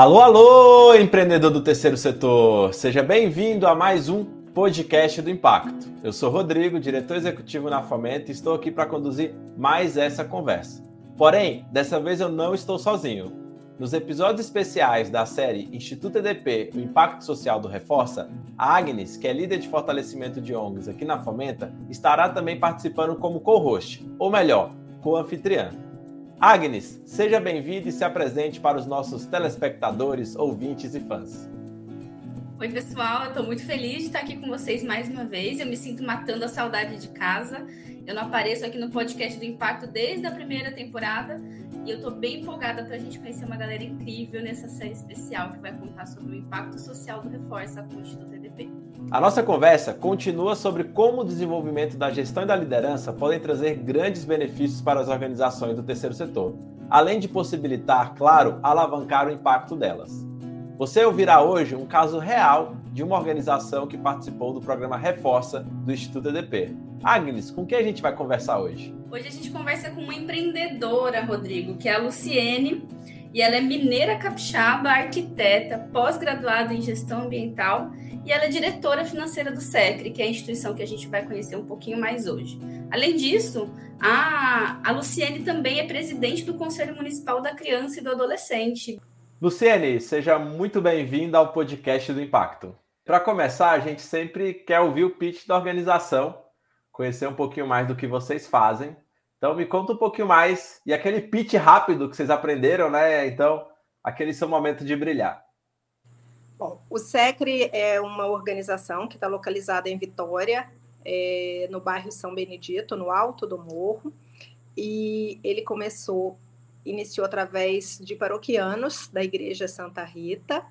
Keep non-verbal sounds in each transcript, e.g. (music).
Alô, alô, empreendedor do terceiro setor! Seja bem-vindo a mais um podcast do Impacto. Eu sou Rodrigo, diretor executivo na Fomenta e estou aqui para conduzir mais essa conversa. Porém, dessa vez eu não estou sozinho. Nos episódios especiais da série Instituto EDP, o Impacto Social do Reforça, a Agnes, que é líder de fortalecimento de ONGs aqui na Fomenta, estará também participando como co-host, ou melhor, co-anfitriã. Agnes, seja bem-vinda e se apresente para os nossos telespectadores, ouvintes e fãs. Oi, pessoal, eu estou muito feliz de estar aqui com vocês mais uma vez. Eu me sinto matando a saudade de casa. Eu não apareço aqui no podcast do Impacto desde a primeira temporada e eu estou bem empolgada para a gente conhecer uma galera incrível nessa série especial que vai contar sobre o impacto social do Reforça com o Instituto A nossa conversa continua sobre como o desenvolvimento da gestão e da liderança podem trazer grandes benefícios para as organizações do terceiro setor, além de possibilitar, claro, alavancar o impacto delas. Você ouvirá hoje um caso real de uma organização que participou do programa Reforça do Instituto EDP. Agnes, com quem a gente vai conversar hoje? Hoje a gente conversa com uma empreendedora, Rodrigo, que é a Luciene, e ela é mineira capixaba, arquiteta, pós-graduada em gestão ambiental e ela é diretora financeira do SECRE, que é a instituição que a gente vai conhecer um pouquinho mais hoje. Além disso, a, a Luciene também é presidente do Conselho Municipal da Criança e do Adolescente. Luciene, seja muito bem-vinda ao podcast do Impacto. Para começar, a gente sempre quer ouvir o pitch da organização, conhecer um pouquinho mais do que vocês fazem. Então, me conta um pouquinho mais e aquele pitch rápido que vocês aprenderam, né? Então, aquele seu momento de brilhar. Bom, o SECRE é uma organização que está localizada em Vitória, é, no bairro São Benedito, no alto do morro, e ele começou, iniciou através de paroquianos da Igreja Santa Rita,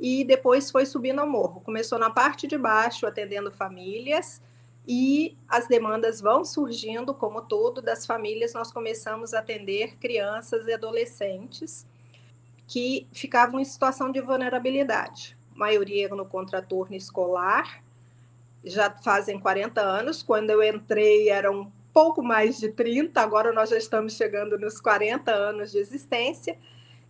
e depois foi subindo ao morro. Começou na parte de baixo, atendendo famílias, e as demandas vão surgindo, como todo, das famílias. Nós começamos a atender crianças e adolescentes que ficavam em situação de vulnerabilidade. A maioria no contraturno escolar, já fazem 40 anos. Quando eu entrei, eram pouco mais de 30, agora nós já estamos chegando nos 40 anos de existência.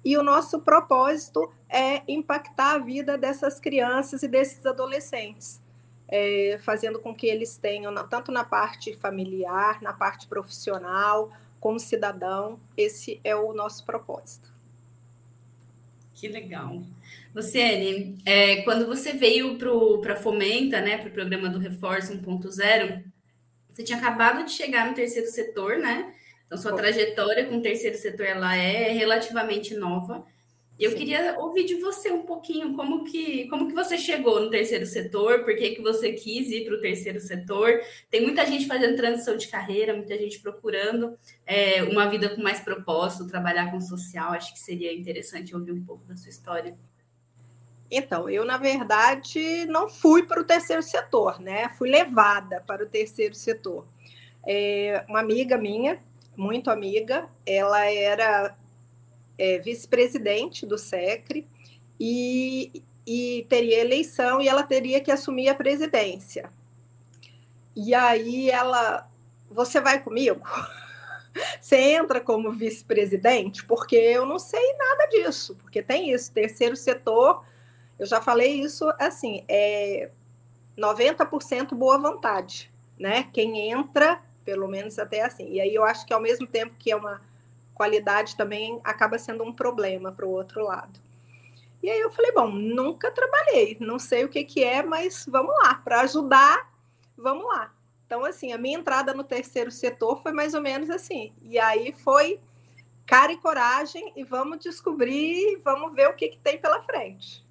E o nosso propósito é impactar a vida dessas crianças e desses adolescentes, é, fazendo com que eles tenham, tanto na parte familiar, na parte profissional, como cidadão, esse é o nosso propósito. Que legal. Luciene, é, quando você veio para a Fomenta, né, para o programa do Reforço 1.0, você tinha acabado de chegar no terceiro setor, né? Então, sua trajetória com o terceiro setor ela é relativamente nova. Eu Sim. queria ouvir de você um pouquinho como que, como que você chegou no terceiro setor, por que, que você quis ir para o terceiro setor. Tem muita gente fazendo transição de carreira, muita gente procurando é, uma vida com mais propósito, trabalhar com social. Acho que seria interessante ouvir um pouco da sua história. Então, eu, na verdade, não fui para o terceiro setor, né? Fui levada para o terceiro setor. É, uma amiga minha, muito amiga, ela era é, vice-presidente do SECRE e, e teria eleição e ela teria que assumir a presidência. E aí ela, você vai comigo? (laughs) Você entra como vice-presidente? Porque eu não sei nada disso, porque tem isso, terceiro setor, eu já falei isso assim, é 90% boa vontade, né? Quem entra, pelo menos até assim. E aí eu acho que ao mesmo tempo que é uma qualidade também acaba sendo um problema para o outro lado. E aí eu falei, bom, nunca trabalhei, não sei o que, que é, mas vamos lá, para ajudar, vamos lá. Então, assim, a minha entrada no terceiro setor foi mais ou menos assim. E aí foi cara e coragem e vamos descobrir, vamos ver o que, que tem pela frente.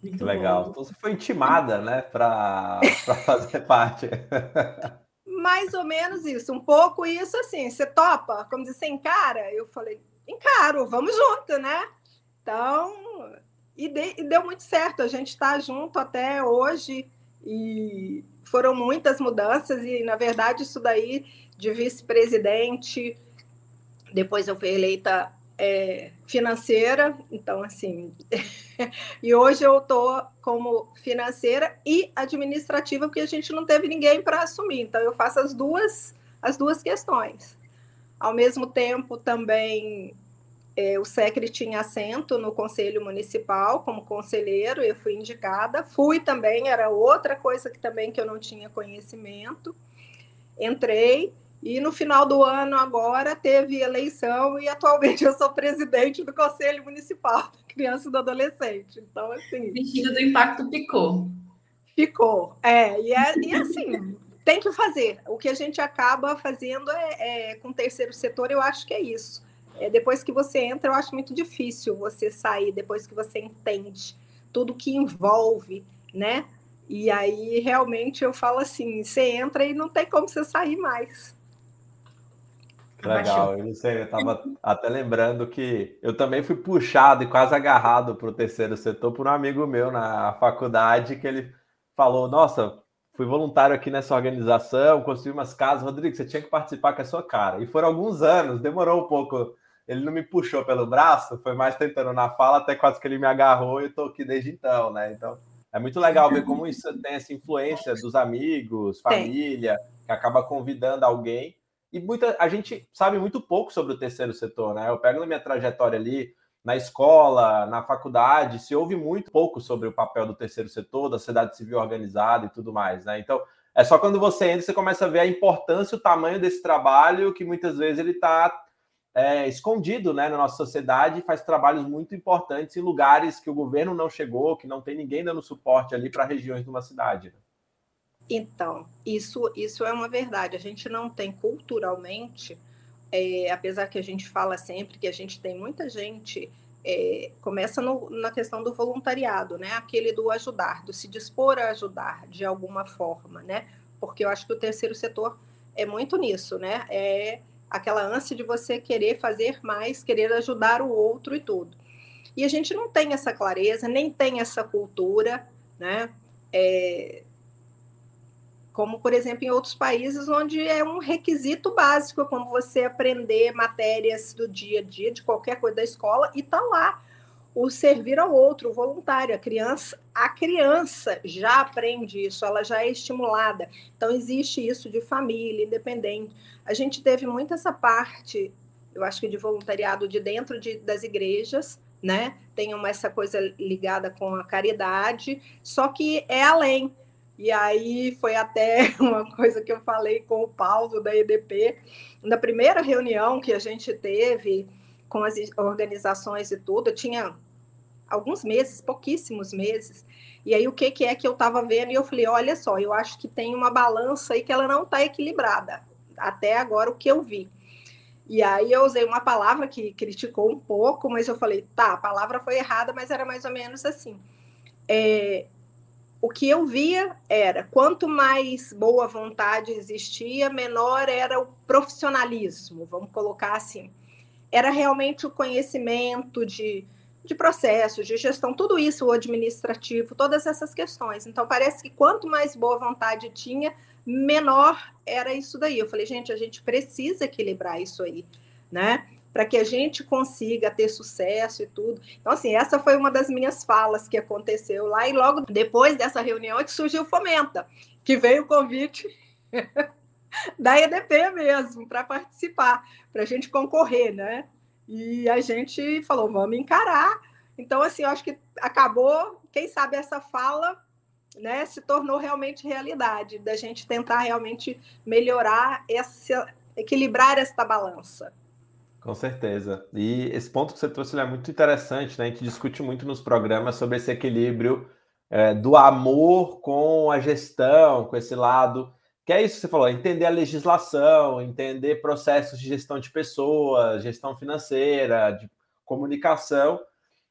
Muito legal. Então você foi intimada, né, para fazer parte. (laughs) mais ou menos isso, um pouco isso assim, você topa, como dizer, você encara? Eu falei, encaro, vamos junto, né? Então, e, de, e deu muito certo, a gente está junto até hoje e foram muitas mudanças e, na verdade, isso daí de vice-presidente, depois eu fui eleita é, financeira, então assim, (laughs) e hoje eu estou como financeira e administrativa porque a gente não teve ninguém para assumir, então eu faço as duas as duas questões. Ao mesmo tempo também é, o SECRE tinha assento no Conselho Municipal como conselheiro, eu fui indicada. Fui também, era outra coisa que também que eu não tinha conhecimento. Entrei e no final do ano agora teve eleição e atualmente eu sou presidente do Conselho Municipal da Criança e do Adolescente. Então, assim. O bichinho do impacto picou. Ficou. É, e, é, e assim, tem que fazer. O que a gente acaba fazendo é, é com o terceiro setor, eu acho que é isso. É, depois que você entra, eu acho muito difícil você sair, depois que você entende tudo que envolve, né? E aí, realmente, eu falo assim: você entra e não tem como você sair mais. Legal, eu não sei, eu estava até lembrando que eu também fui puxado e quase agarrado para o terceiro setor por um amigo meu na faculdade que ele falou: Nossa, fui voluntário aqui nessa organização, construí umas casas. Rodrigo, você tinha que participar com a sua cara. E foram alguns anos, demorou um pouco. Ele não me puxou pelo braço, foi mais tentando na fala, até quase que ele me agarrou e eu estou aqui desde então, né? Então, é muito legal ver como isso tem essa influência dos amigos, família, que acaba convidando alguém e muita a gente sabe muito pouco sobre o terceiro setor, né? Eu pego na minha trajetória ali na escola, na faculdade, se ouve muito pouco sobre o papel do terceiro setor, da sociedade civil organizada e tudo mais, né? Então, é só quando você entra você começa a ver a importância, o tamanho desse trabalho, que muitas vezes ele está é, escondido né, na nossa sociedade faz trabalhos muito importantes em lugares que o governo não chegou, que não tem ninguém dando suporte ali para regiões de uma cidade. Né? Então, isso, isso é uma verdade. A gente não tem culturalmente, é, apesar que a gente fala sempre que a gente tem muita gente, é, começa no, na questão do voluntariado, né? Aquele do ajudar, do se dispor a ajudar de alguma forma, né? Porque eu acho que o terceiro setor é muito nisso, né? É aquela ânsia de você querer fazer mais, querer ajudar o outro e tudo. E a gente não tem essa clareza, nem tem essa cultura, né? É, como por exemplo em outros países onde é um requisito básico, como você aprender matérias do dia a dia, de qualquer coisa da escola, e tá lá o servir ao outro, o voluntário, a criança, a criança já aprende isso, ela já é estimulada. Então existe isso de família, independente. A gente teve muito essa parte, eu acho que de voluntariado de dentro de, das igrejas, né? Tem uma, essa coisa ligada com a caridade, só que é além. E aí foi até (laughs) uma coisa que eu falei com o Paulo da EDP, na primeira reunião que a gente teve com as organizações e tudo, tinha alguns meses, pouquíssimos meses. E aí o que, que é que eu estava vendo? E eu falei, olha só, eu acho que tem uma balança aí que ela não está equilibrada. Até agora o que eu vi. E aí eu usei uma palavra que criticou um pouco, mas eu falei, tá, a palavra foi errada, mas era mais ou menos assim. É, o que eu via era quanto mais boa vontade existia, menor era o profissionalismo, vamos colocar assim. Era realmente o conhecimento de, de processos, de gestão, tudo isso, o administrativo, todas essas questões. Então, parece que quanto mais boa vontade tinha, menor era isso daí. Eu falei, gente, a gente precisa equilibrar isso aí, né? Para que a gente consiga ter sucesso e tudo. Então, assim, essa foi uma das minhas falas que aconteceu lá, e logo depois dessa reunião é que surgiu o Fomenta, que veio o convite (laughs) da EDP mesmo para participar, para a gente concorrer, né? E a gente falou, vamos encarar. Então, assim, eu acho que acabou, quem sabe essa fala né, se tornou realmente realidade, da gente tentar realmente melhorar essa, equilibrar esta balança. Com certeza. E esse ponto que você trouxe é muito interessante, né? A gente discute muito nos programas sobre esse equilíbrio é, do amor com a gestão, com esse lado. Que é isso que você falou, entender a legislação, entender processos de gestão de pessoas, gestão financeira, de comunicação.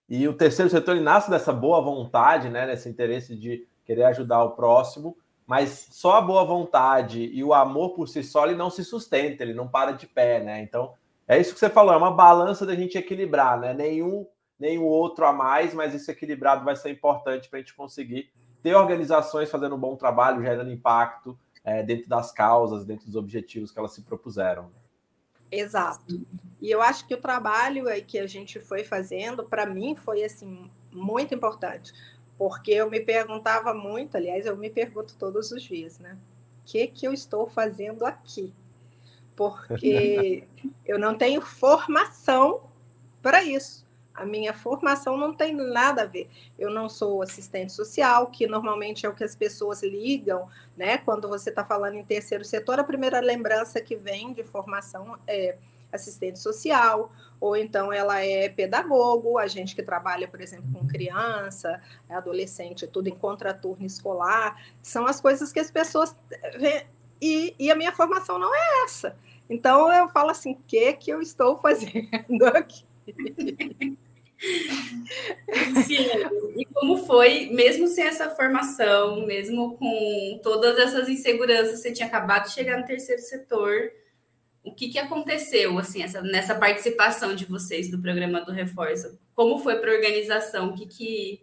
E o terceiro setor ele nasce dessa boa vontade, né? Nesse interesse de querer ajudar o próximo, mas só a boa vontade e o amor por si só ele não se sustenta, ele não para de pé, né? Então é isso que você falou, é uma balança da gente equilibrar, né? Nenhum, nenhum outro a mais, mas esse equilibrado vai ser importante para a gente conseguir ter organizações fazendo um bom trabalho, gerando impacto é, dentro das causas, dentro dos objetivos que elas se propuseram. Exato. E eu acho que o trabalho aí que a gente foi fazendo, para mim, foi assim muito importante, porque eu me perguntava muito, aliás, eu me pergunto todos os dias, né? O que que eu estou fazendo aqui? Porque eu não tenho formação para isso. A minha formação não tem nada a ver. Eu não sou assistente social, que normalmente é o que as pessoas ligam, né? Quando você está falando em terceiro setor, a primeira lembrança que vem de formação é assistente social, ou então ela é pedagogo, a gente que trabalha, por exemplo, com criança, adolescente, tudo em contraturno escolar, são as coisas que as pessoas. E, e a minha formação não é essa. Então eu falo assim, o que, que eu estou fazendo aqui? (laughs) Sim, e como foi, mesmo sem essa formação, mesmo com todas essas inseguranças, você tinha acabado de chegar no terceiro setor, o que, que aconteceu assim essa, nessa participação de vocês do programa do Reforço? Como foi para a organização? O que, que,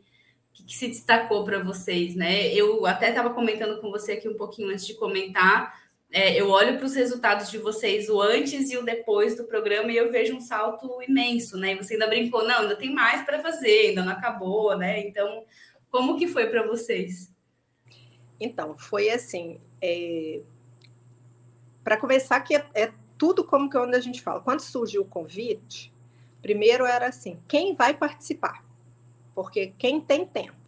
que, que se destacou para vocês? Né? Eu até estava comentando com você aqui um pouquinho antes de comentar. É, eu olho para os resultados de vocês, o antes e o depois do programa, e eu vejo um salto imenso, né? E você ainda brincou, não, ainda tem mais para fazer, ainda não acabou, né? Então, como que foi para vocês? Então, foi assim. É... Para começar, que é, é tudo como que onde a gente fala. Quando surgiu o convite, primeiro era assim, quem vai participar? Porque quem tem tempo.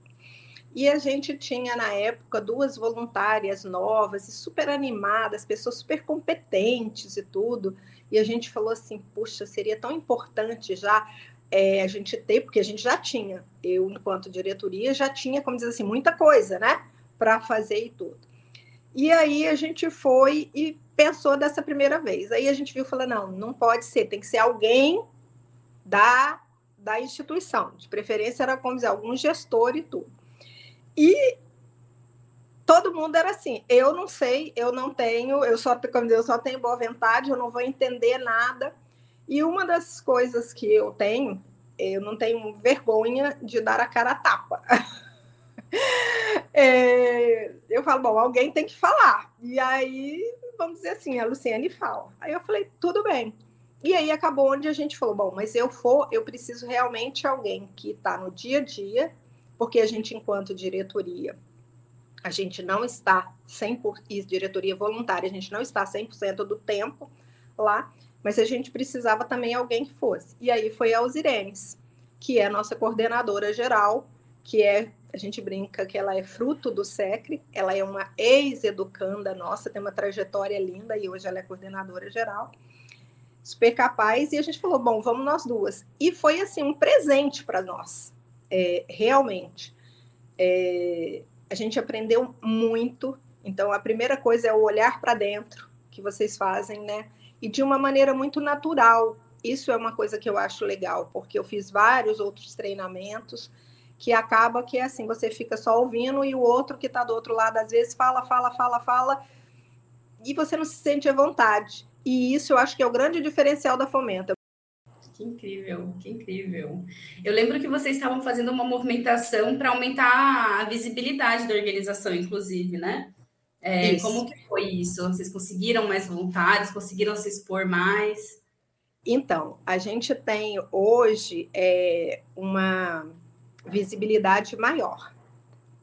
E a gente tinha na época duas voluntárias novas e super animadas, pessoas super competentes e tudo. E a gente falou assim, puxa, seria tão importante já é, a gente ter, porque a gente já tinha, eu enquanto diretoria já tinha, como dizer assim, muita coisa, né, para fazer e tudo. E aí a gente foi e pensou dessa primeira vez. Aí a gente viu e falou: não, não pode ser, tem que ser alguém da, da instituição. De preferência era, como dizer, algum gestor e tudo. E todo mundo era assim: eu não sei, eu não tenho, eu só, como eu só tenho boa vontade, eu não vou entender nada. E uma das coisas que eu tenho, eu não tenho vergonha de dar a cara a tapa. (laughs) é, eu falo, bom, alguém tem que falar. E aí, vamos dizer assim, a Luciane fala. Aí eu falei, tudo bem. E aí acabou onde a gente falou, bom, mas eu for, eu preciso realmente alguém que está no dia a dia, porque a gente, enquanto diretoria, a gente não está 100%, e diretoria voluntária, a gente não está 100% do tempo lá, mas a gente precisava também alguém que fosse. E aí foi a Alzirenes, que é a nossa coordenadora geral, que é a gente brinca que ela é fruto do SECRE, ela é uma ex-educanda nossa, tem uma trajetória linda e hoje ela é coordenadora geral, super capaz, e a gente falou, bom, vamos nós duas. E foi, assim, um presente para nós, é, realmente. É, a gente aprendeu muito, então a primeira coisa é o olhar para dentro, que vocês fazem, né? E de uma maneira muito natural. Isso é uma coisa que eu acho legal, porque eu fiz vários outros treinamentos, que acaba que é assim, você fica só ouvindo e o outro que está do outro lado, às vezes, fala, fala, fala, fala, e você não se sente à vontade. E isso eu acho que é o grande diferencial da Fomenta. Que incrível, que incrível. Eu lembro que vocês estavam fazendo uma movimentação para aumentar a visibilidade da organização, inclusive, né? É, como que foi isso? Vocês conseguiram mais voluntários? Conseguiram se expor mais? Então, a gente tem hoje é, uma visibilidade maior.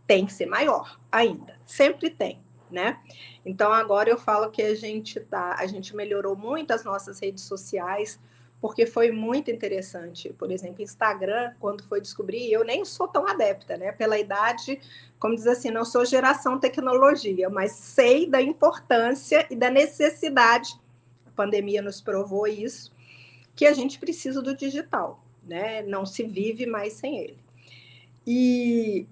Tem que ser maior ainda, sempre tem, né? Então agora eu falo que a gente tá, a gente melhorou muito as nossas redes sociais, porque foi muito interessante. Por exemplo, Instagram, quando foi descobrir, eu nem sou tão adepta, né? Pela idade, como diz assim, não sou geração tecnologia, mas sei da importância e da necessidade. A pandemia nos provou isso, que a gente precisa do digital, né? Não se vive mais sem ele. E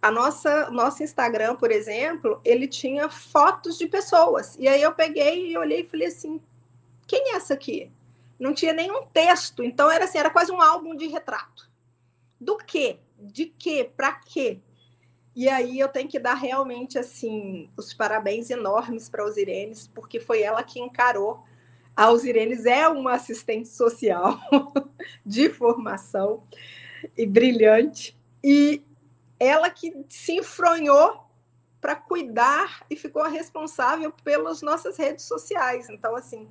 a nossa nosso Instagram, por exemplo, ele tinha fotos de pessoas. E aí eu peguei e olhei e falei assim: quem é essa aqui? Não tinha nenhum texto, então era assim, era quase um álbum de retrato. Do quê? De quê? Para quê? E aí eu tenho que dar realmente assim os parabéns enormes para a Osirenes, porque foi ela que encarou. A Osirenes é uma assistente social (laughs) de formação e brilhante. E ela que se enfronhou para cuidar e ficou responsável pelas nossas redes sociais. Então, assim,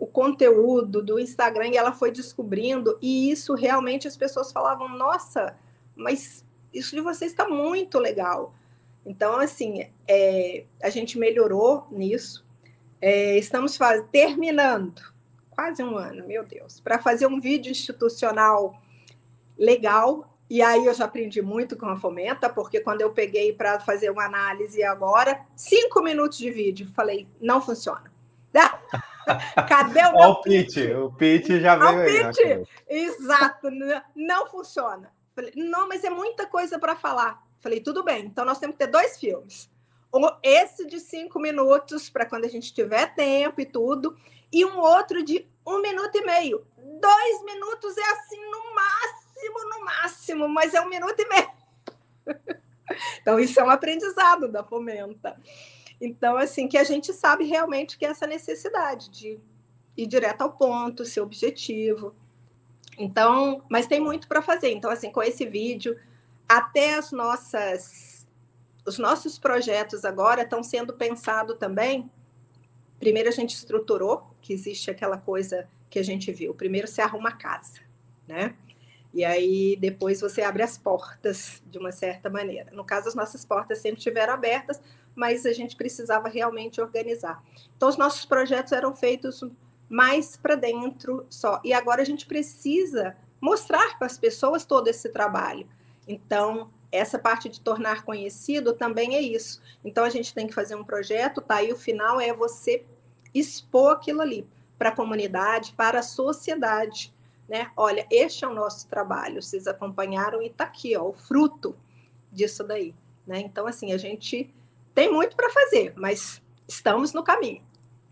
o conteúdo do Instagram, e ela foi descobrindo, e isso realmente as pessoas falavam: nossa, mas isso de vocês está muito legal. Então, assim, é, a gente melhorou nisso. É, estamos faz... terminando quase um ano, meu Deus, para fazer um vídeo institucional legal. E aí eu já aprendi muito com a Fomenta, porque quando eu peguei para fazer uma análise agora, cinco minutos de vídeo, falei, não funciona. (laughs) (laughs) Cadê o, o pitch? O pitch já veio o aí. Pitch. Né? Exato, não funciona. Falei, não, mas é muita coisa para falar. Falei, tudo bem, então nós temos que ter dois filmes. Esse de cinco minutos, para quando a gente tiver tempo e tudo, e um outro de um minuto e meio. Dois minutos é assim no máximo, no máximo, mas é um minuto e meio. (laughs) então, isso é um aprendizado da Fomenta. Então, assim, que a gente sabe realmente que é essa necessidade de ir direto ao ponto, ser objetivo. Então, mas tem muito para fazer. Então, assim, com esse vídeo, até as nossas os nossos projetos agora estão sendo pensados também. Primeiro a gente estruturou, que existe aquela coisa que a gente viu. Primeiro você arruma a casa, né? E aí depois você abre as portas de uma certa maneira. No caso, as nossas portas sempre estiveram abertas, mas a gente precisava realmente organizar. Então, os nossos projetos eram feitos mais para dentro só. E agora a gente precisa mostrar para as pessoas todo esse trabalho. Então, essa parte de tornar conhecido também é isso. Então, a gente tem que fazer um projeto, tá? E o final é você expor aquilo ali para a comunidade, para a sociedade. Né? Olha, este é o nosso trabalho, vocês acompanharam e está aqui, ó, o fruto disso daí. Né? Então, assim, a gente tem muito para fazer, mas estamos no caminho.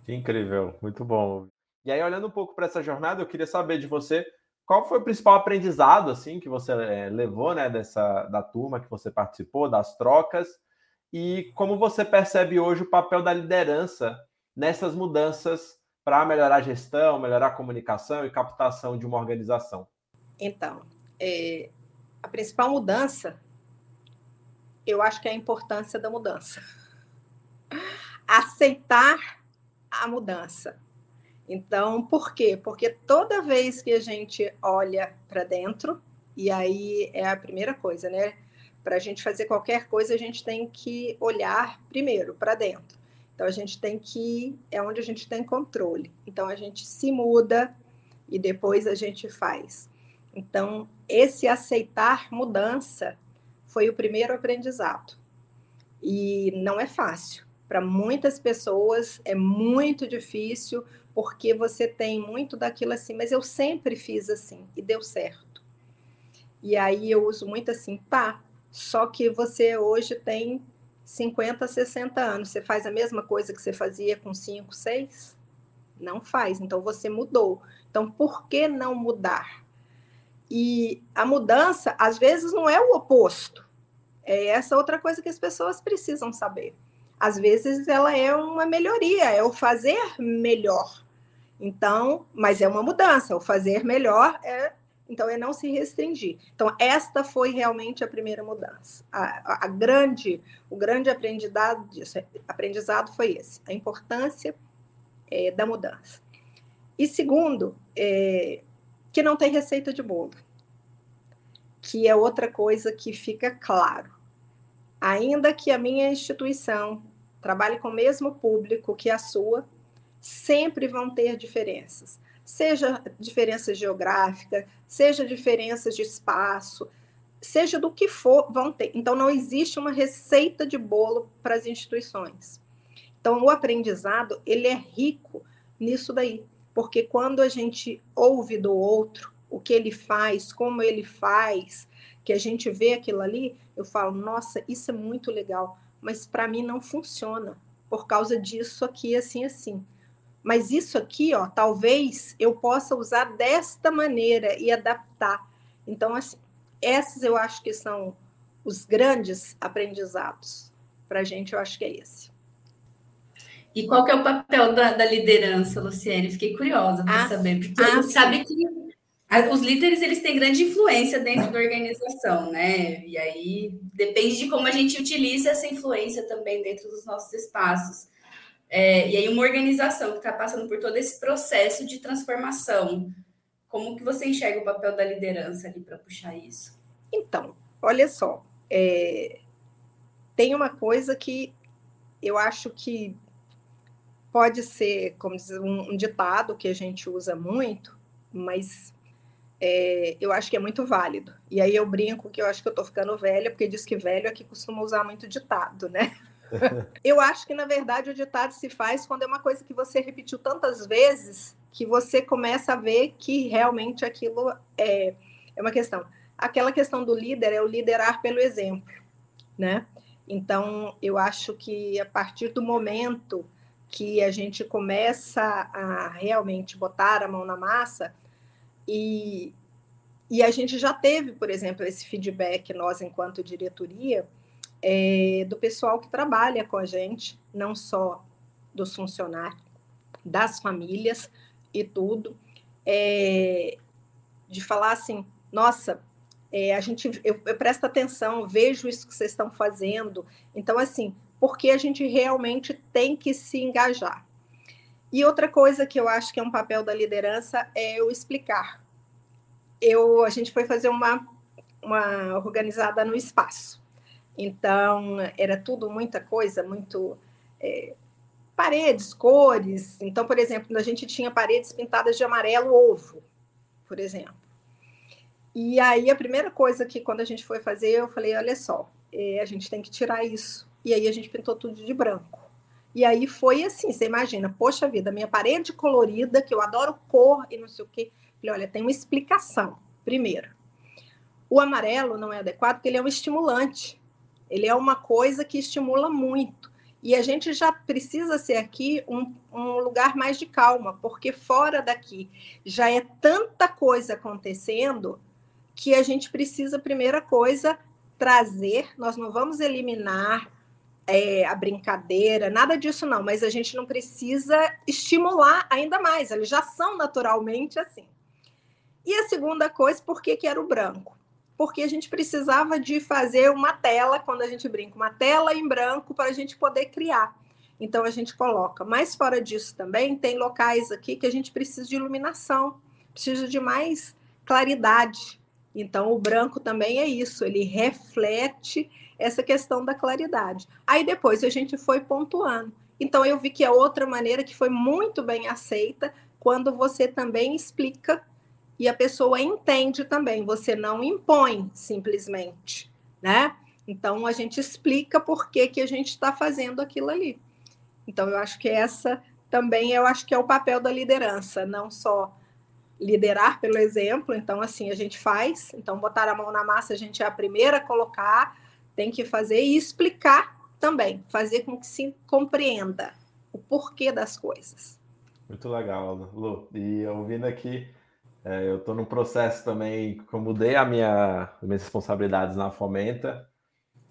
Que incrível, muito bom. E aí, olhando um pouco para essa jornada, eu queria saber de você qual foi o principal aprendizado assim que você é, levou, né, dessa da turma que você participou, das trocas, e como você percebe hoje o papel da liderança nessas mudanças para melhorar a gestão, melhorar a comunicação e captação de uma organização? Então, é, a principal mudança, eu acho que é a importância da mudança. Aceitar a mudança. Então, por quê? Porque toda vez que a gente olha para dentro, e aí é a primeira coisa, né? Para a gente fazer qualquer coisa, a gente tem que olhar primeiro para dentro. Então, a gente tem que. É onde a gente tem controle. Então, a gente se muda e depois a gente faz. Então, esse aceitar mudança foi o primeiro aprendizado. E não é fácil. Para muitas pessoas é muito difícil porque você tem muito daquilo assim, mas eu sempre fiz assim e deu certo. E aí eu uso muito assim, tá, só que você hoje tem 50, 60 anos, você faz a mesma coisa que você fazia com 5, 6? Não faz, então você mudou. Então por que não mudar? E a mudança, às vezes, não é o oposto. É essa outra coisa que as pessoas precisam saber. Às vezes ela é uma melhoria, é o fazer melhor. Então, mas é uma mudança, o fazer melhor é então é não se restringir. Então esta foi realmente a primeira mudança. A, a, a grande, o grande aprendizado disso, aprendizado foi esse, a importância é, da mudança. E segundo, é, que não tem receita de bolo, que é outra coisa que fica claro. Ainda que a minha instituição trabalhe com o mesmo público que a sua, sempre vão ter diferenças, seja diferenças geográficas, seja diferenças de espaço, seja do que for, vão ter. Então, não existe uma receita de bolo para as instituições. Então, o aprendizado, ele é rico nisso daí, porque quando a gente ouve do outro, o que ele faz, como ele faz, que a gente vê aquilo ali, eu falo, nossa, isso é muito legal, mas para mim não funciona, por causa disso aqui, assim, assim. Mas isso aqui, ó, talvez eu possa usar desta maneira e adaptar. Então, assim, esses eu acho que são os grandes aprendizados. Para a gente, eu acho que é esse. E qual que é o papel da, da liderança, Luciene? Fiquei curiosa para ah, saber, porque ah, sabe que os líderes eles têm grande influência dentro da organização, né? E aí depende de como a gente utiliza essa influência também dentro dos nossos espaços. É, e aí uma organização que está passando por todo esse processo de transformação, como que você enxerga o papel da liderança ali para puxar isso? Então, olha só, é, tem uma coisa que eu acho que pode ser como dizer, um, um ditado que a gente usa muito, mas é, eu acho que é muito válido. E aí eu brinco que eu acho que eu estou ficando velha, porque diz que velho é que costuma usar muito ditado, né? Eu acho que, na verdade, o ditado se faz quando é uma coisa que você repetiu tantas vezes que você começa a ver que realmente aquilo é, é uma questão. Aquela questão do líder é o liderar pelo exemplo, né? Então, eu acho que a partir do momento que a gente começa a realmente botar a mão na massa, e, e a gente já teve, por exemplo, esse feedback, nós, enquanto diretoria, é, do pessoal que trabalha com a gente, não só dos funcionários, das famílias e tudo, é, de falar assim, nossa, é, a gente, eu, eu presto atenção, vejo isso que vocês estão fazendo, então assim, porque a gente realmente tem que se engajar. E outra coisa que eu acho que é um papel da liderança é o explicar. Eu, a gente foi fazer uma, uma organizada no espaço. Então, era tudo muita coisa, muito. É, paredes, cores. Então, por exemplo, a gente tinha paredes pintadas de amarelo ovo, por exemplo. E aí, a primeira coisa que, quando a gente foi fazer, eu falei: olha só, é, a gente tem que tirar isso. E aí, a gente pintou tudo de branco. E aí foi assim, você imagina, poxa vida, minha parede colorida, que eu adoro cor e não sei o quê. Falei, olha, tem uma explicação. Primeiro, o amarelo não é adequado porque ele é um estimulante. Ele é uma coisa que estimula muito. E a gente já precisa ser aqui um, um lugar mais de calma, porque fora daqui já é tanta coisa acontecendo que a gente precisa, primeira coisa, trazer. Nós não vamos eliminar é, a brincadeira, nada disso não, mas a gente não precisa estimular ainda mais, eles já são naturalmente assim. E a segunda coisa, por que, que era o branco? Porque a gente precisava de fazer uma tela, quando a gente brinca, uma tela em branco para a gente poder criar. Então a gente coloca. Mas fora disso também, tem locais aqui que a gente precisa de iluminação, precisa de mais claridade. Então o branco também é isso, ele reflete essa questão da claridade. Aí depois a gente foi pontuando. Então eu vi que é outra maneira que foi muito bem aceita quando você também explica e a pessoa entende também, você não impõe simplesmente, né? Então a gente explica por que, que a gente está fazendo aquilo ali. Então eu acho que essa também eu acho que é o papel da liderança, não só liderar pelo exemplo, então assim a gente faz, então botar a mão na massa a gente é a primeira a colocar, tem que fazer e explicar também, fazer com que se compreenda o porquê das coisas. Muito legal, Lu. E ouvindo aqui, é, eu estou num processo também que eu mudei a minha, as minhas responsabilidades na Fomenta,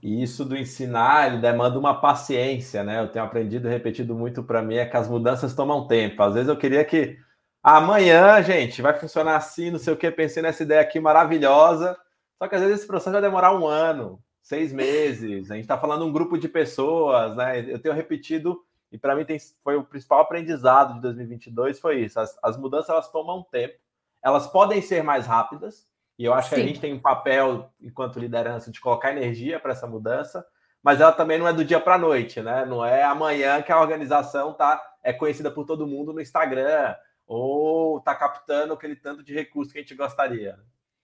e isso do ensinar, ele demanda uma paciência, né? Eu tenho aprendido e repetido muito para mim, é que as mudanças tomam tempo. Às vezes eu queria que amanhã, gente, vai funcionar assim, não sei o que, pensei nessa ideia aqui maravilhosa, só que às vezes esse processo vai demorar um ano, seis meses. A gente está falando um grupo de pessoas, né? Eu tenho repetido e para mim tem, foi o principal aprendizado de 2022 foi isso. As, as, mudanças elas tomam tempo, elas podem ser mais rápidas e eu acho Sim. que a gente tem um papel enquanto liderança de colocar energia para essa mudança, mas ela também não é do dia para a noite, né? Não é amanhã que a organização tá é conhecida por todo mundo no Instagram ou tá captando aquele tanto de recursos que a gente gostaria.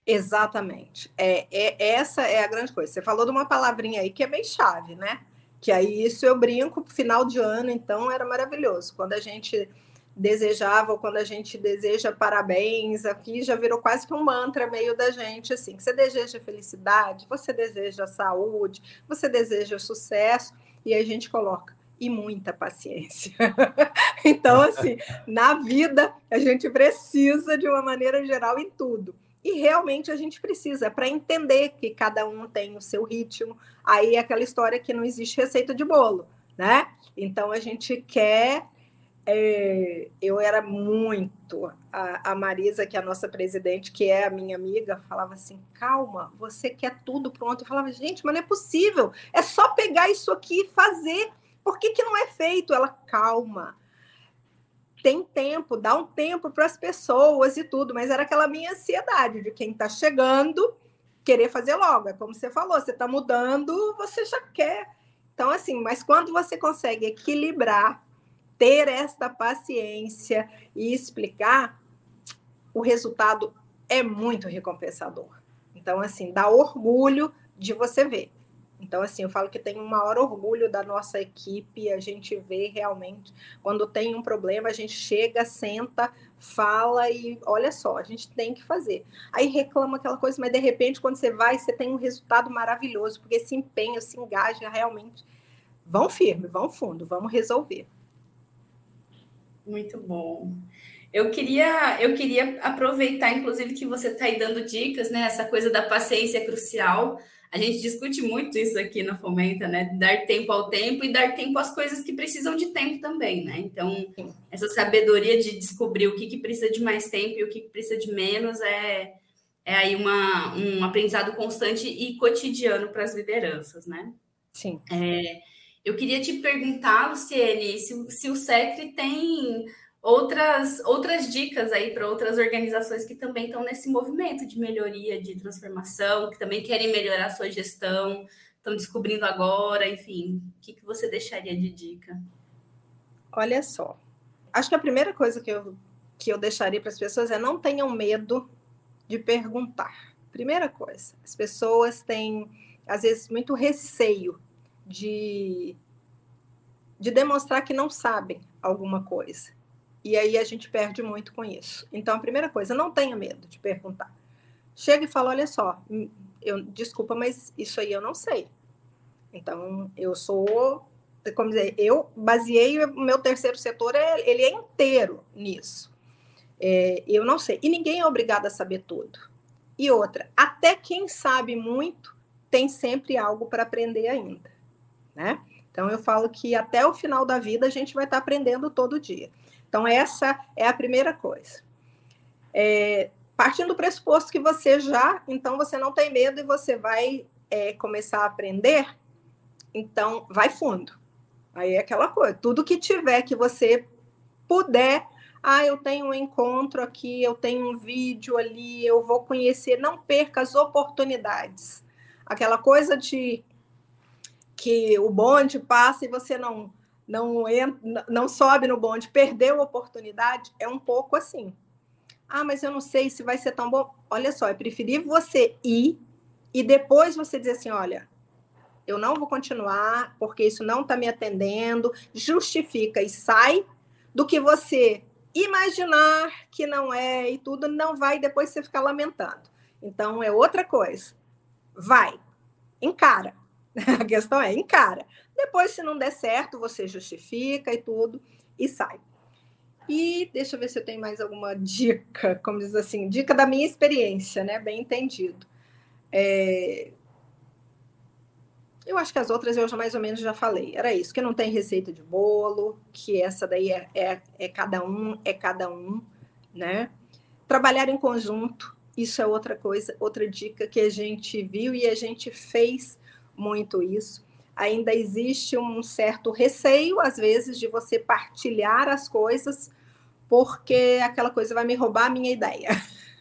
Exatamente. É, é, essa é a grande coisa. Você falou de uma palavrinha aí que é bem chave, né? Que aí isso eu brinco final de ano, então era maravilhoso. Quando a gente desejava, ou quando a gente deseja parabéns, aqui já virou quase que um mantra meio da gente, assim, que você deseja felicidade, você deseja saúde, você deseja sucesso, e a gente coloca e muita paciência. (laughs) então, assim, na vida a gente precisa de uma maneira geral em tudo. E realmente a gente precisa para entender que cada um tem o seu ritmo. Aí é aquela história que não existe receita de bolo, né? Então a gente quer. É, eu era muito. A, a, Marisa, que é a nossa presidente, que é a minha amiga, falava assim: calma, você quer tudo pronto. Eu falava, gente, mas não é possível. É só pegar isso aqui e fazer. Por que, que não é feito? Ela, calma tem tempo, dá um tempo para as pessoas e tudo, mas era aquela minha ansiedade de quem está chegando querer fazer logo. É como você falou, você está mudando, você já quer. Então, assim, mas quando você consegue equilibrar ter esta paciência e explicar, o resultado é muito recompensador. Então, assim, dá orgulho de você ver. Então, assim, eu falo que tem um maior orgulho da nossa equipe, a gente vê realmente, quando tem um problema, a gente chega, senta, fala e olha só, a gente tem que fazer. Aí reclama aquela coisa, mas de repente, quando você vai, você tem um resultado maravilhoso, porque se empenha, se engaja realmente. Vão firme, vão fundo, vamos resolver. Muito bom. Eu queria, eu queria aproveitar, inclusive, que você está aí dando dicas, né? Essa coisa da paciência é crucial. A gente discute muito isso aqui na Fomenta, né? Dar tempo ao tempo e dar tempo às coisas que precisam de tempo também, né? Então, essa sabedoria de descobrir o que, que precisa de mais tempo e o que, que precisa de menos é, é aí uma, um aprendizado constante e cotidiano para as lideranças, né? Sim. É, eu queria te perguntar, Luciene, se, se o SECRE tem outras, outras dicas aí para outras organizações que também estão nesse movimento de melhoria, de transformação, que também querem melhorar a sua gestão, estão descobrindo agora, enfim, o que, que você deixaria de dica? Olha só, acho que a primeira coisa que eu, que eu deixaria para as pessoas é não tenham medo de perguntar. Primeira coisa, as pessoas têm, às vezes, muito receio de, de demonstrar que não sabem alguma coisa. E aí a gente perde muito com isso. Então, a primeira coisa, não tenha medo de perguntar. Chega e fala: olha só, hum, eu, desculpa, mas isso aí eu não sei. Então, eu sou, como dizer, eu baseei o meu terceiro setor, é, ele é inteiro nisso. É, eu não sei. E ninguém é obrigado a saber tudo. E outra, até quem sabe muito tem sempre algo para aprender ainda, né? Então eu falo que até o final da vida a gente vai estar aprendendo todo dia. Então, essa é a primeira coisa. É, partindo do pressuposto que você já, então você não tem medo e você vai é, começar a aprender, então vai fundo. Aí é aquela coisa, tudo que tiver que você puder, ah, eu tenho um encontro aqui, eu tenho um vídeo ali, eu vou conhecer, não perca as oportunidades. Aquela coisa de que o bonde passa e você não não, entra, não sobe no bonde, perdeu a oportunidade, é um pouco assim. Ah, mas eu não sei se vai ser tão bom. Olha só, é preferível você ir e depois você dizer assim: olha, eu não vou continuar porque isso não está me atendendo, justifica e sai, do que você imaginar que não é e tudo, não vai depois você ficar lamentando. Então é outra coisa. Vai, encara. (laughs) A questão é encara. Depois, se não der certo, você justifica e tudo e sai. E deixa eu ver se eu tenho mais alguma dica, como diz assim, dica da minha experiência, né? Bem entendido. É... Eu acho que as outras eu já mais ou menos já falei. Era isso, que não tem receita de bolo, que essa daí é, é, é cada um, é cada um, né? Trabalhar em conjunto, isso é outra coisa, outra dica que a gente viu e a gente fez muito isso ainda existe um certo receio, às vezes, de você partilhar as coisas, porque aquela coisa vai me roubar a minha ideia.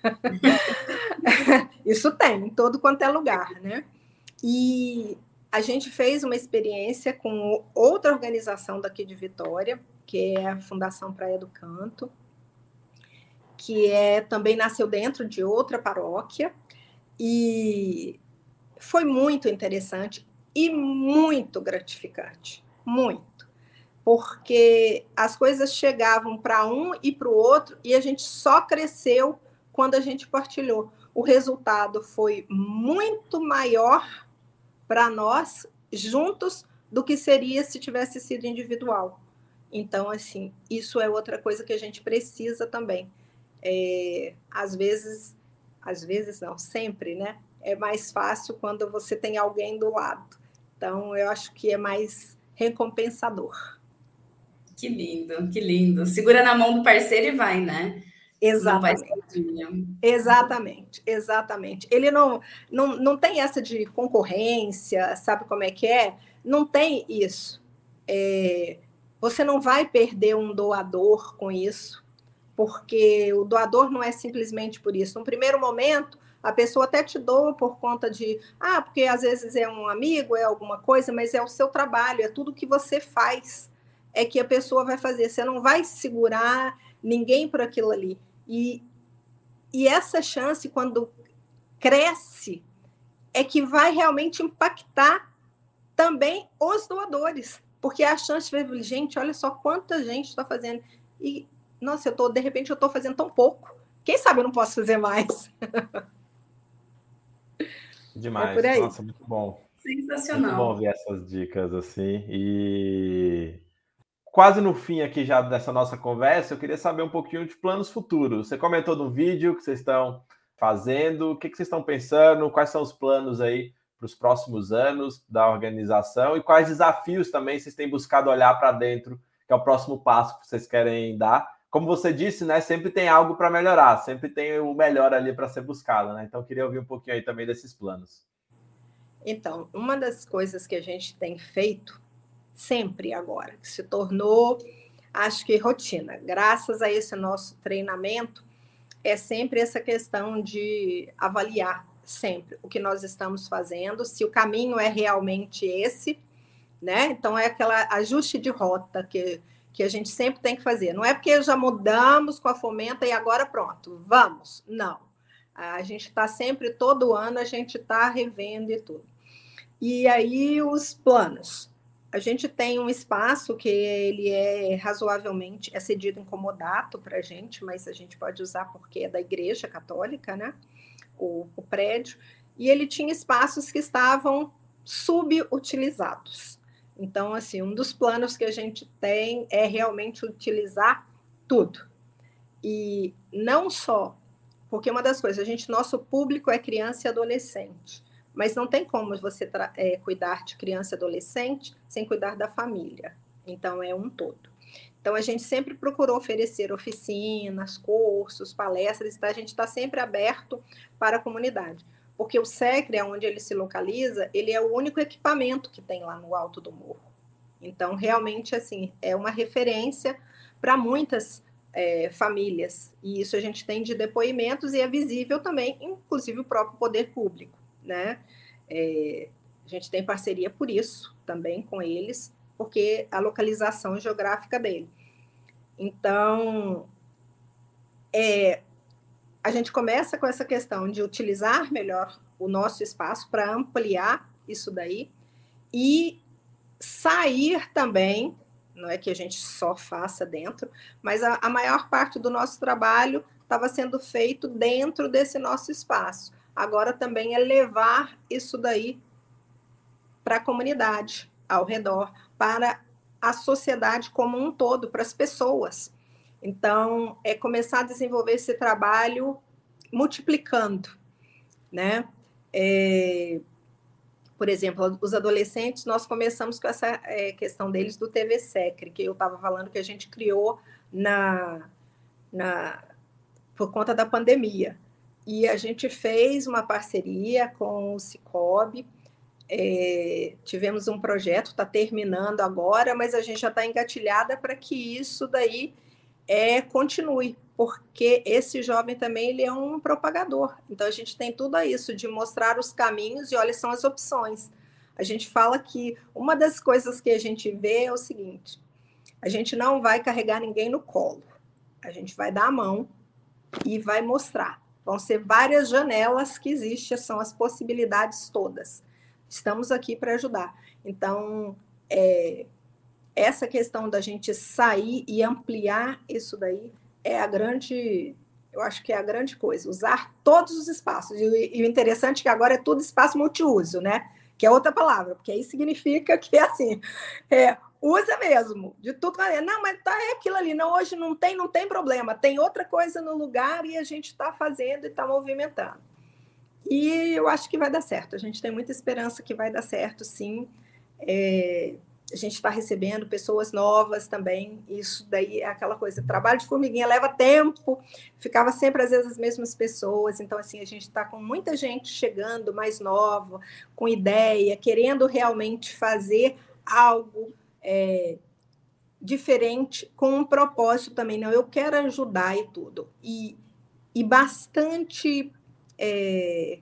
(laughs) Isso tem, em todo quanto é lugar, né? E a gente fez uma experiência com outra organização daqui de Vitória, que é a Fundação Praia do Canto, que é também nasceu dentro de outra paróquia e foi muito interessante e muito gratificante, muito, porque as coisas chegavam para um e para o outro e a gente só cresceu quando a gente partilhou. O resultado foi muito maior para nós juntos do que seria se tivesse sido individual. Então, assim, isso é outra coisa que a gente precisa também. É, às vezes, às vezes não, sempre, né? É mais fácil quando você tem alguém do lado. Então, eu acho que é mais recompensador. Que lindo, que lindo. Segura na mão do parceiro e vai, né? Exatamente. Exatamente, exatamente. Ele não, não, não tem essa de concorrência, sabe como é que é? Não tem isso. É, você não vai perder um doador com isso, porque o doador não é simplesmente por isso. No primeiro momento, a pessoa até te doa por conta de, ah, porque às vezes é um amigo, é alguma coisa, mas é o seu trabalho, é tudo que você faz é que a pessoa vai fazer. Você não vai segurar ninguém por aquilo ali. E, e essa chance, quando cresce, é que vai realmente impactar também os doadores. Porque a chance de gente, olha só quanta gente está fazendo. E, nossa, eu tô, de repente eu estou fazendo tão pouco. Quem sabe eu não posso fazer mais? (laughs) Demais. É Nossa, muito bom. Sensacional. Muito bom ver essas dicas assim. E quase no fim aqui já dessa nossa conversa, eu queria saber um pouquinho de planos futuros. Você comentou no vídeo que vocês estão fazendo, o que, que vocês estão pensando, quais são os planos aí para os próximos anos da organização e quais desafios também vocês têm buscado olhar para dentro, que é o próximo passo que vocês querem dar. Como você disse, né, sempre tem algo para melhorar, sempre tem o melhor ali para ser buscado, né? Então queria ouvir um pouquinho aí também desses planos. Então, uma das coisas que a gente tem feito sempre agora, que se tornou, acho que rotina, graças a esse nosso treinamento, é sempre essa questão de avaliar sempre o que nós estamos fazendo, se o caminho é realmente esse, né? Então é aquela ajuste de rota que, que a gente sempre tem que fazer. Não é porque já mudamos com a fomenta e agora pronto, vamos. Não. A gente está sempre, todo ano, a gente está revendo e tudo. E aí os planos. A gente tem um espaço que ele é razoavelmente é cedido em comodato para a gente, mas a gente pode usar porque é da Igreja Católica, né? O, o prédio. E ele tinha espaços que estavam subutilizados. Então, assim, um dos planos que a gente tem é realmente utilizar tudo. E não só, porque uma das coisas, a gente, nosso público é criança e adolescente. Mas não tem como você é, cuidar de criança e adolescente sem cuidar da família. Então, é um todo. Então, a gente sempre procurou oferecer oficinas, cursos, palestras, então a gente está sempre aberto para a comunidade. Porque o SECRE, onde ele se localiza, ele é o único equipamento que tem lá no alto do morro. Então, realmente, assim, é uma referência para muitas é, famílias. E isso a gente tem de depoimentos e é visível também, inclusive, o próprio poder público né? É, a gente tem parceria por isso também com eles, porque a localização geográfica dele. Então, é, a gente começa com essa questão de utilizar melhor o nosso espaço para ampliar isso daí e sair também, não é que a gente só faça dentro, mas a, a maior parte do nosso trabalho estava sendo feito dentro desse nosso espaço agora também é levar isso daí para a comunidade ao redor, para a sociedade como um todo, para as pessoas. Então, é começar a desenvolver esse trabalho multiplicando, né? É, por exemplo, os adolescentes, nós começamos com essa é, questão deles do TV Secre, que eu estava falando que a gente criou na, na, por conta da pandemia. E a gente fez uma parceria com o Cicobi, é, tivemos um projeto, está terminando agora, mas a gente já está engatilhada para que isso daí é, continue, porque esse jovem também ele é um propagador. Então a gente tem tudo isso de mostrar os caminhos e olha são as opções. A gente fala que uma das coisas que a gente vê é o seguinte: a gente não vai carregar ninguém no colo, a gente vai dar a mão e vai mostrar. Vão ser várias janelas que existem, são as possibilidades todas. Estamos aqui para ajudar. Então, é, essa questão da gente sair e ampliar isso daí é a grande, eu acho que é a grande coisa, usar todos os espaços. E, e o interessante é que agora é tudo espaço multiuso, né? Que é outra palavra, porque aí significa que assim, é, usa mesmo, de tudo. Não, mas tá é aquilo ali. Não, hoje não tem, não tem problema. Tem outra coisa no lugar e a gente está fazendo e está movimentando. E eu acho que vai dar certo. A gente tem muita esperança que vai dar certo, sim. É, a gente está recebendo pessoas novas também. Isso daí é aquela coisa. Trabalho de formiguinha leva tempo. Ficava sempre às vezes as mesmas pessoas. Então assim a gente está com muita gente chegando mais nova, com ideia, querendo realmente fazer algo é, diferente, com um propósito também. Não, eu quero ajudar e tudo. E, e bastante. É,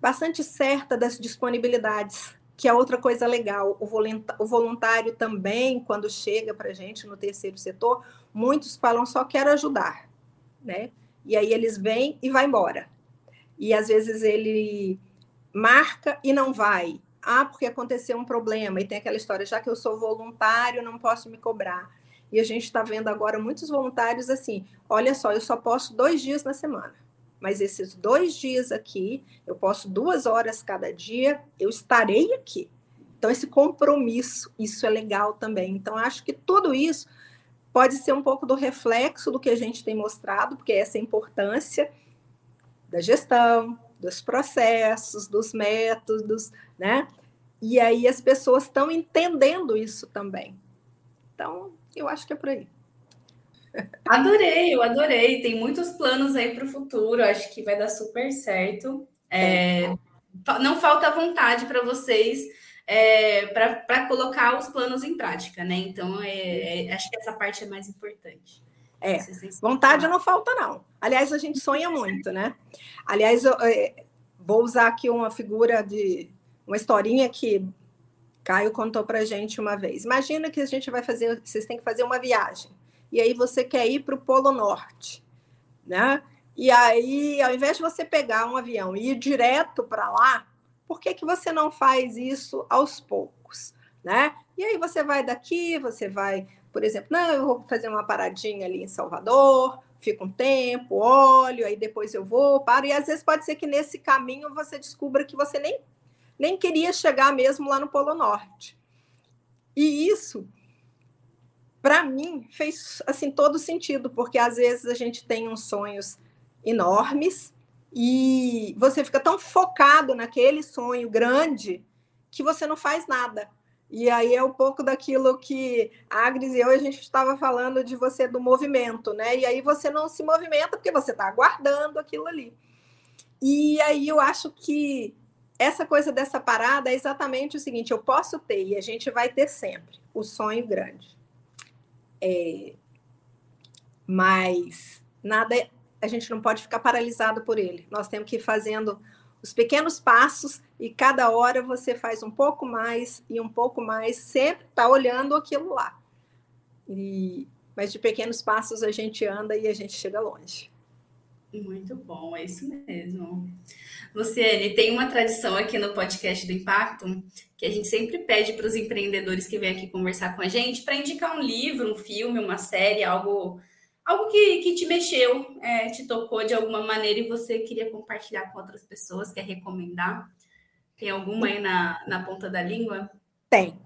bastante certa das disponibilidades, que é outra coisa legal. O voluntário também, quando chega para a gente no terceiro setor, muitos falam só quero ajudar, né? E aí eles vêm e vai embora. E às vezes ele marca e não vai. Ah, porque aconteceu um problema. E tem aquela história, já que eu sou voluntário, não posso me cobrar. E a gente está vendo agora muitos voluntários assim: olha só, eu só posso dois dias na semana mas esses dois dias aqui, eu posso duas horas cada dia, eu estarei aqui. Então, esse compromisso, isso é legal também. Então, acho que tudo isso pode ser um pouco do reflexo do que a gente tem mostrado, porque essa é importância da gestão, dos processos, dos métodos, né? E aí as pessoas estão entendendo isso também. Então, eu acho que é por aí. Adorei, eu adorei. Tem muitos planos aí para o futuro. Acho que vai dar super certo. É, não falta vontade para vocês é, para colocar os planos em prática, né? Então, é, é, acho que essa parte é mais importante. É, vontade não falta, não. Aliás, a gente sonha muito, né? Aliás, eu, é, vou usar aqui uma figura de uma historinha que Caio contou para gente uma vez. Imagina que a gente vai fazer, vocês têm que fazer uma viagem e aí você quer ir para o Polo Norte, né? E aí, ao invés de você pegar um avião e ir direto para lá, por que, que você não faz isso aos poucos, né? E aí você vai daqui, você vai, por exemplo, não, eu vou fazer uma paradinha ali em Salvador, fico um tempo, olho, aí depois eu vou, paro, e às vezes pode ser que nesse caminho você descubra que você nem, nem queria chegar mesmo lá no Polo Norte. E isso para mim fez assim todo sentido, porque às vezes a gente tem uns sonhos enormes e você fica tão focado naquele sonho grande que você não faz nada. E aí é um pouco daquilo que a Agnes e eu a gente estava falando de você do movimento, né? E aí você não se movimenta porque você está aguardando aquilo ali. E aí eu acho que essa coisa dessa parada é exatamente o seguinte: eu posso ter, e a gente vai ter sempre, o sonho grande. É, mas nada, a gente não pode ficar paralisado por ele. Nós temos que ir fazendo os pequenos passos e cada hora você faz um pouco mais e um pouco mais, sempre está olhando aquilo lá. E, mas de pequenos passos a gente anda e a gente chega longe. Muito bom, é isso mesmo. Luciane, tem uma tradição aqui no podcast do Impacto que a gente sempre pede para os empreendedores que vêm aqui conversar com a gente para indicar um livro, um filme, uma série, algo, algo que, que te mexeu, é, te tocou de alguma maneira e você queria compartilhar com outras pessoas, quer recomendar. Tem alguma aí na, na ponta da língua? Tem.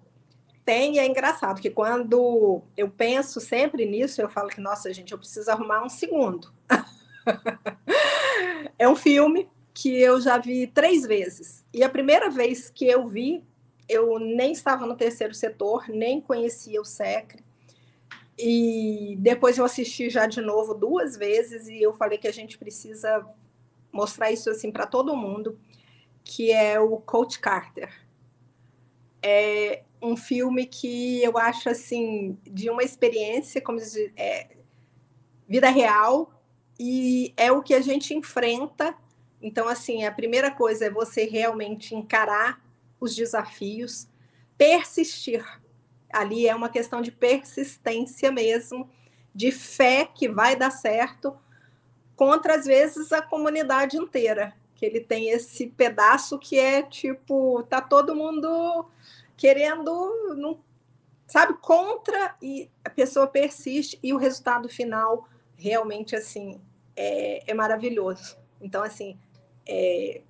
Tem, e é engraçado que quando eu penso sempre nisso, eu falo que, nossa, gente, eu preciso arrumar um segundo. (laughs) é um filme que eu já vi três vezes. E a primeira vez que eu vi, eu nem estava no terceiro setor, nem conhecia o SECRE. E depois eu assisti já de novo duas vezes e eu falei que a gente precisa mostrar isso assim para todo mundo, que é o Coach Carter. É um filme que eu acho assim de uma experiência como diz, é, vida real e é o que a gente enfrenta. Então, assim, a primeira coisa é você realmente encarar os desafios, persistir. Ali é uma questão de persistência mesmo, de fé que vai dar certo, contra, às vezes, a comunidade inteira. Que ele tem esse pedaço que é tipo, tá todo mundo querendo, não, sabe, contra, e a pessoa persiste, e o resultado final realmente assim é, é maravilhoso. Então, assim, é,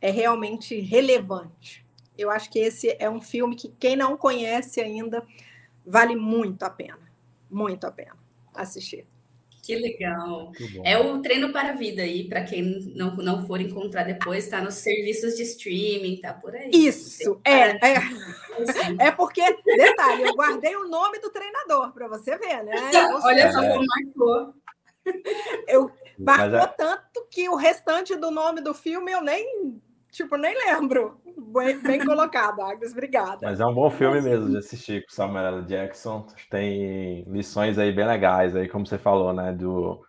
é realmente relevante. Eu acho que esse é um filme que quem não conhece ainda vale muito a pena, muito a pena assistir. Que legal. É o treino para a vida aí, para quem não, não for encontrar depois, está nos serviços de streaming, tá por aí. Isso, é, é. É porque, detalhe, eu guardei o nome do treinador para você ver, né? (laughs) Olha só como marcou. Eu marcou é... tanto que o restante do nome do filme eu nem, tipo, nem lembro. Bem, bem (laughs) colocado, Agnes, obrigada. Mas é um bom filme mesmo de assistir com Samuel L. Jackson. Tem lições aí bem legais aí, como você falou, né, do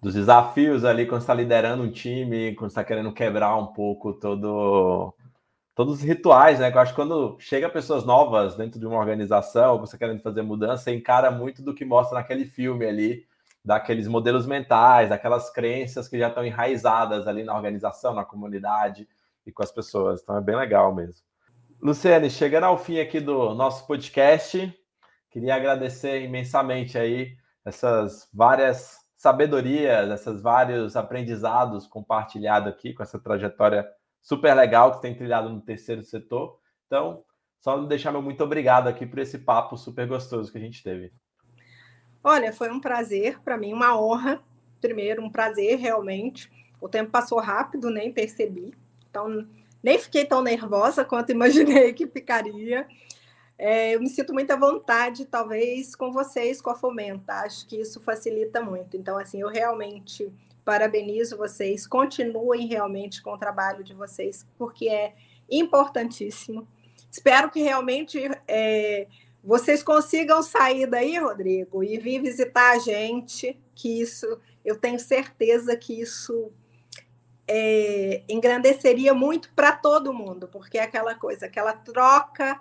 dos desafios ali quando está liderando um time, quando está querendo quebrar um pouco todo todos os rituais, né? Que eu acho que quando chega pessoas novas dentro de uma organização, você querendo fazer mudança, você encara muito do que mostra naquele filme ali, daqueles modelos mentais, daquelas crenças que já estão enraizadas ali na organização, na comunidade e com as pessoas. Então é bem legal mesmo. Luciane, chegando ao fim aqui do nosso podcast, queria agradecer imensamente aí essas várias sabedorias, esses vários aprendizados compartilhados aqui com essa trajetória super legal que tem trilhado no terceiro setor. Então, só deixar meu muito obrigado aqui por esse papo super gostoso que a gente teve. Olha, foi um prazer para mim, uma honra. Primeiro, um prazer realmente. O tempo passou rápido, nem percebi. Então, nem fiquei tão nervosa quanto (laughs) imaginei que ficaria. É, eu me sinto muita vontade, talvez, com vocês, com a Fomenta. Acho que isso facilita muito. Então, assim, eu realmente parabenizo vocês. Continuem realmente com o trabalho de vocês, porque é importantíssimo. Espero que realmente é, vocês consigam sair daí, Rodrigo, e vir visitar a gente, que isso, eu tenho certeza que isso é, engrandeceria muito para todo mundo, porque é aquela coisa, aquela troca,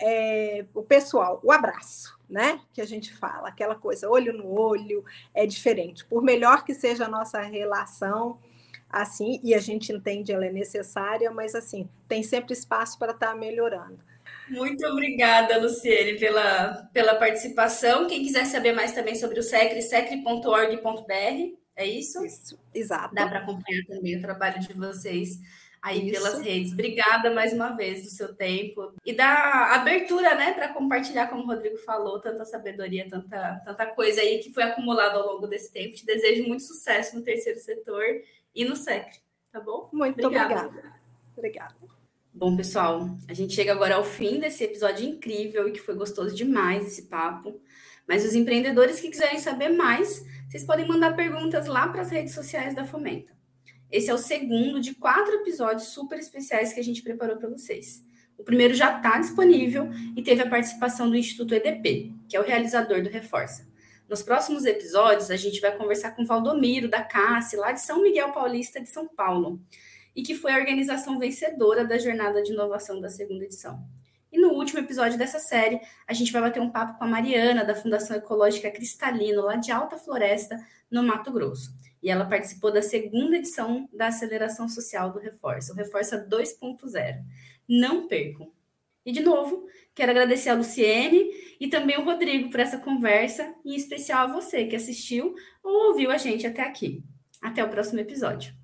é, o pessoal, o abraço, né? Que a gente fala, aquela coisa, olho no olho, é diferente. Por melhor que seja a nossa relação, assim, e a gente entende ela é necessária, mas assim, tem sempre espaço para estar tá melhorando. Muito obrigada, Luciene, pela, pela participação. Quem quiser saber mais também sobre o SECRE, secre.org.br é isso? Isso, exato. Dá para acompanhar também o trabalho de vocês aí isso. pelas redes. Obrigada mais uma vez do seu tempo e da abertura, né, para compartilhar, como o Rodrigo falou, tanta sabedoria, tanta, tanta coisa aí que foi acumulada ao longo desse tempo. Te desejo muito sucesso no terceiro setor e no SECRE, tá bom? Muito obrigada. Obrigada. obrigada. Bom, pessoal, a gente chega agora ao fim desse episódio incrível e que foi gostoso demais esse papo. Mas os empreendedores que quiserem saber mais, vocês podem mandar perguntas lá para as redes sociais da Fomenta. Esse é o segundo de quatro episódios super especiais que a gente preparou para vocês. O primeiro já está disponível e teve a participação do Instituto EDP, que é o realizador do Reforça. Nos próximos episódios, a gente vai conversar com Valdomiro, da CASSE, lá de São Miguel Paulista, de São Paulo, e que foi a organização vencedora da Jornada de Inovação da segunda edição. E no último episódio dessa série, a gente vai bater um papo com a Mariana, da Fundação Ecológica Cristalino, lá de Alta Floresta, no Mato Grosso. E ela participou da segunda edição da Aceleração Social do Reforça, o Reforça 2.0. Não percam! E, de novo, quero agradecer a Luciene e também o Rodrigo por essa conversa, e em especial a você que assistiu ou ouviu a gente até aqui. Até o próximo episódio.